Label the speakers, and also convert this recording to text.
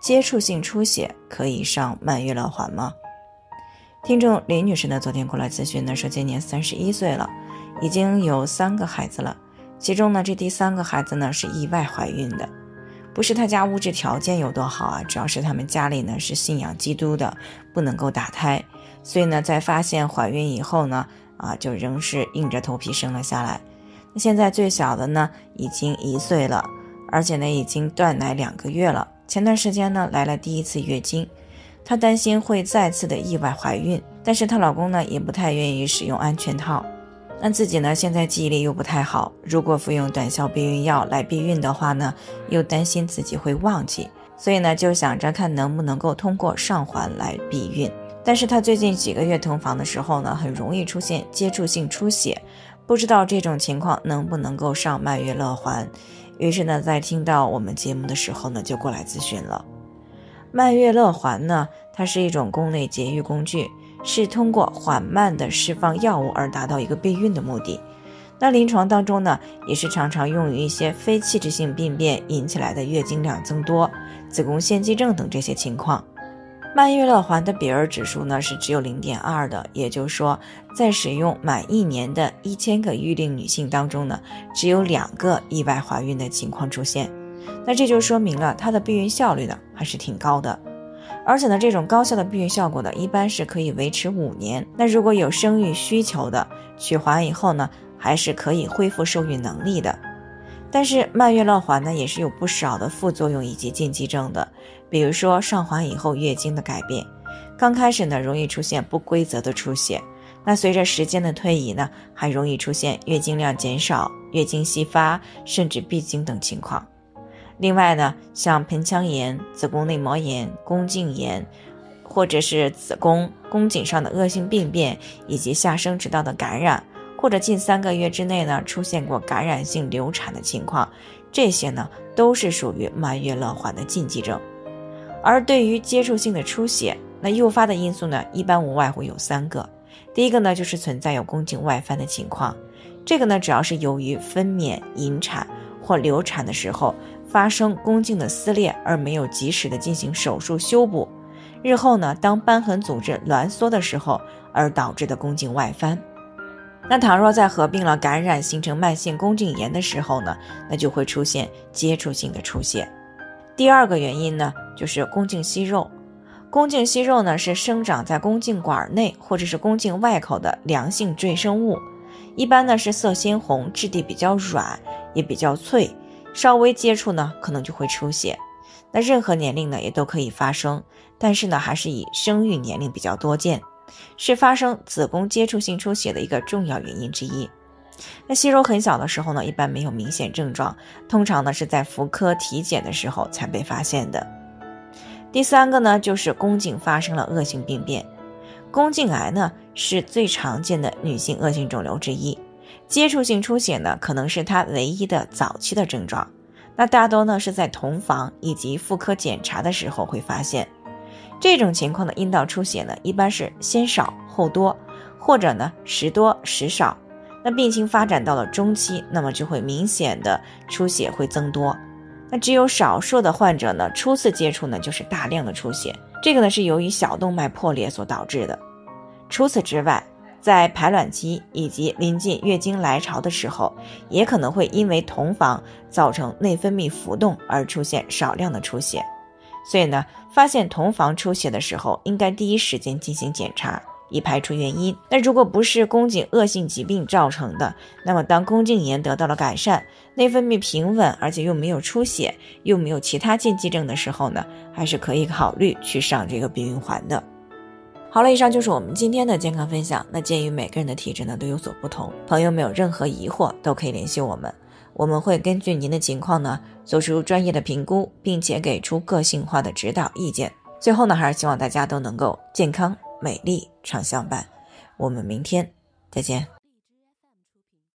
Speaker 1: 接触性出血可以上曼月乐环吗？听众林女士呢，昨天过来咨询呢，说今年三十一岁了，已经有三个孩子了，其中呢，这第三个孩子呢是意外怀孕的，不是她家物质条件有多好啊，主要是他们家里呢是信仰基督的，不能够打胎，所以呢，在发现怀孕以后呢，啊，就仍是硬着头皮生了下来。那现在最小的呢，已经一岁了，而且呢，已经断奶两个月了，前段时间呢，来了第一次月经。她担心会再次的意外怀孕，但是她老公呢也不太愿意使用安全套。那自己呢现在记忆力又不太好，如果服用短效避孕药来避孕的话呢，又担心自己会忘记，所以呢就想着看能不能够通过上环来避孕。但是她最近几个月同房的时候呢，很容易出现接触性出血，不知道这种情况能不能够上曼月乐环。于是呢，在听到我们节目的时候呢，就过来咨询了。曼月乐环呢，它是一种宫内节育工具，是通过缓慢的释放药物而达到一个避孕的目的。那临床当中呢，也是常常用于一些非器质性病变引起来的月经量增多、子宫腺肌症等这些情况。曼月乐环的比尔指数呢是只有零点二的，也就是说，在使用满一年的一千个育龄女性当中呢，只有两个意外怀孕的情况出现。那这就说明了它的避孕效率呢还是挺高的，而且呢，这种高效的避孕效果呢，一般是可以维持五年。那如果有生育需求的，取环以后呢，还是可以恢复受孕能力的。但是曼月乐环呢，也是有不少的副作用以及禁忌症的，比如说上环以后月经的改变，刚开始呢容易出现不规则的出血，那随着时间的推移呢，还容易出现月经量减少、月经稀发，甚至闭经等情况。另外呢，像盆腔炎、子宫内膜炎、宫颈炎，或者是子宫、宫颈上的恶性病变，以及下生殖道的感染，或者近三个月之内呢出现过感染性流产的情况，这些呢都是属于满月乐环的禁忌症。而对于接触性的出血，那诱发的因素呢，一般无外乎有三个。第一个呢，就是存在有宫颈外翻的情况，这个呢主要是由于分娩、引产或流产的时候。发生宫颈的撕裂而没有及时的进行手术修补，日后呢，当瘢痕组织挛缩的时候而导致的宫颈外翻。那倘若在合并了感染形成慢性宫颈炎的时候呢，那就会出现接触性的出血。第二个原因呢，就是宫颈息肉。宫颈息肉呢是生长在宫颈管内或者是宫颈外口的良性赘生物，一般呢是色鲜红，质地比较软，也比较脆。稍微接触呢，可能就会出血。那任何年龄呢，也都可以发生，但是呢，还是以生育年龄比较多见，是发生子宫接触性出血的一个重要原因之一。那息肉很小的时候呢，一般没有明显症状，通常呢是在妇科体检的时候才被发现的。第三个呢，就是宫颈发生了恶性病变，宫颈癌呢是最常见的女性恶性肿瘤之一。接触性出血呢，可能是它唯一的早期的症状。那大多呢是在同房以及妇科检查的时候会发现。这种情况的阴道出血呢，一般是先少后多，或者呢时多时少。那病情发展到了中期，那么就会明显的出血会增多。那只有少数的患者呢，初次接触呢就是大量的出血，这个呢是由于小动脉破裂所导致的。除此之外，在排卵期以及临近月经来潮的时候，也可能会因为同房造成内分泌浮动而出现少量的出血。所以呢，发现同房出血的时候，应该第一时间进行检查，以排除原因。那如果不是宫颈恶性疾病造成的，那么当宫颈炎得到了改善，内分泌平稳，而且又没有出血，又没有其他禁忌症的时候呢，还是可以考虑去上这个避孕环的。好了，以上就是我们今天的健康分享。那鉴于每个人的体质呢都有所不同，朋友们有任何疑惑都可以联系我们，我们会根据您的情况呢做出专业的评估并且给出个性化的指导意见。最后呢还是希望大家都能够健康美丽常相伴。我们明天再见。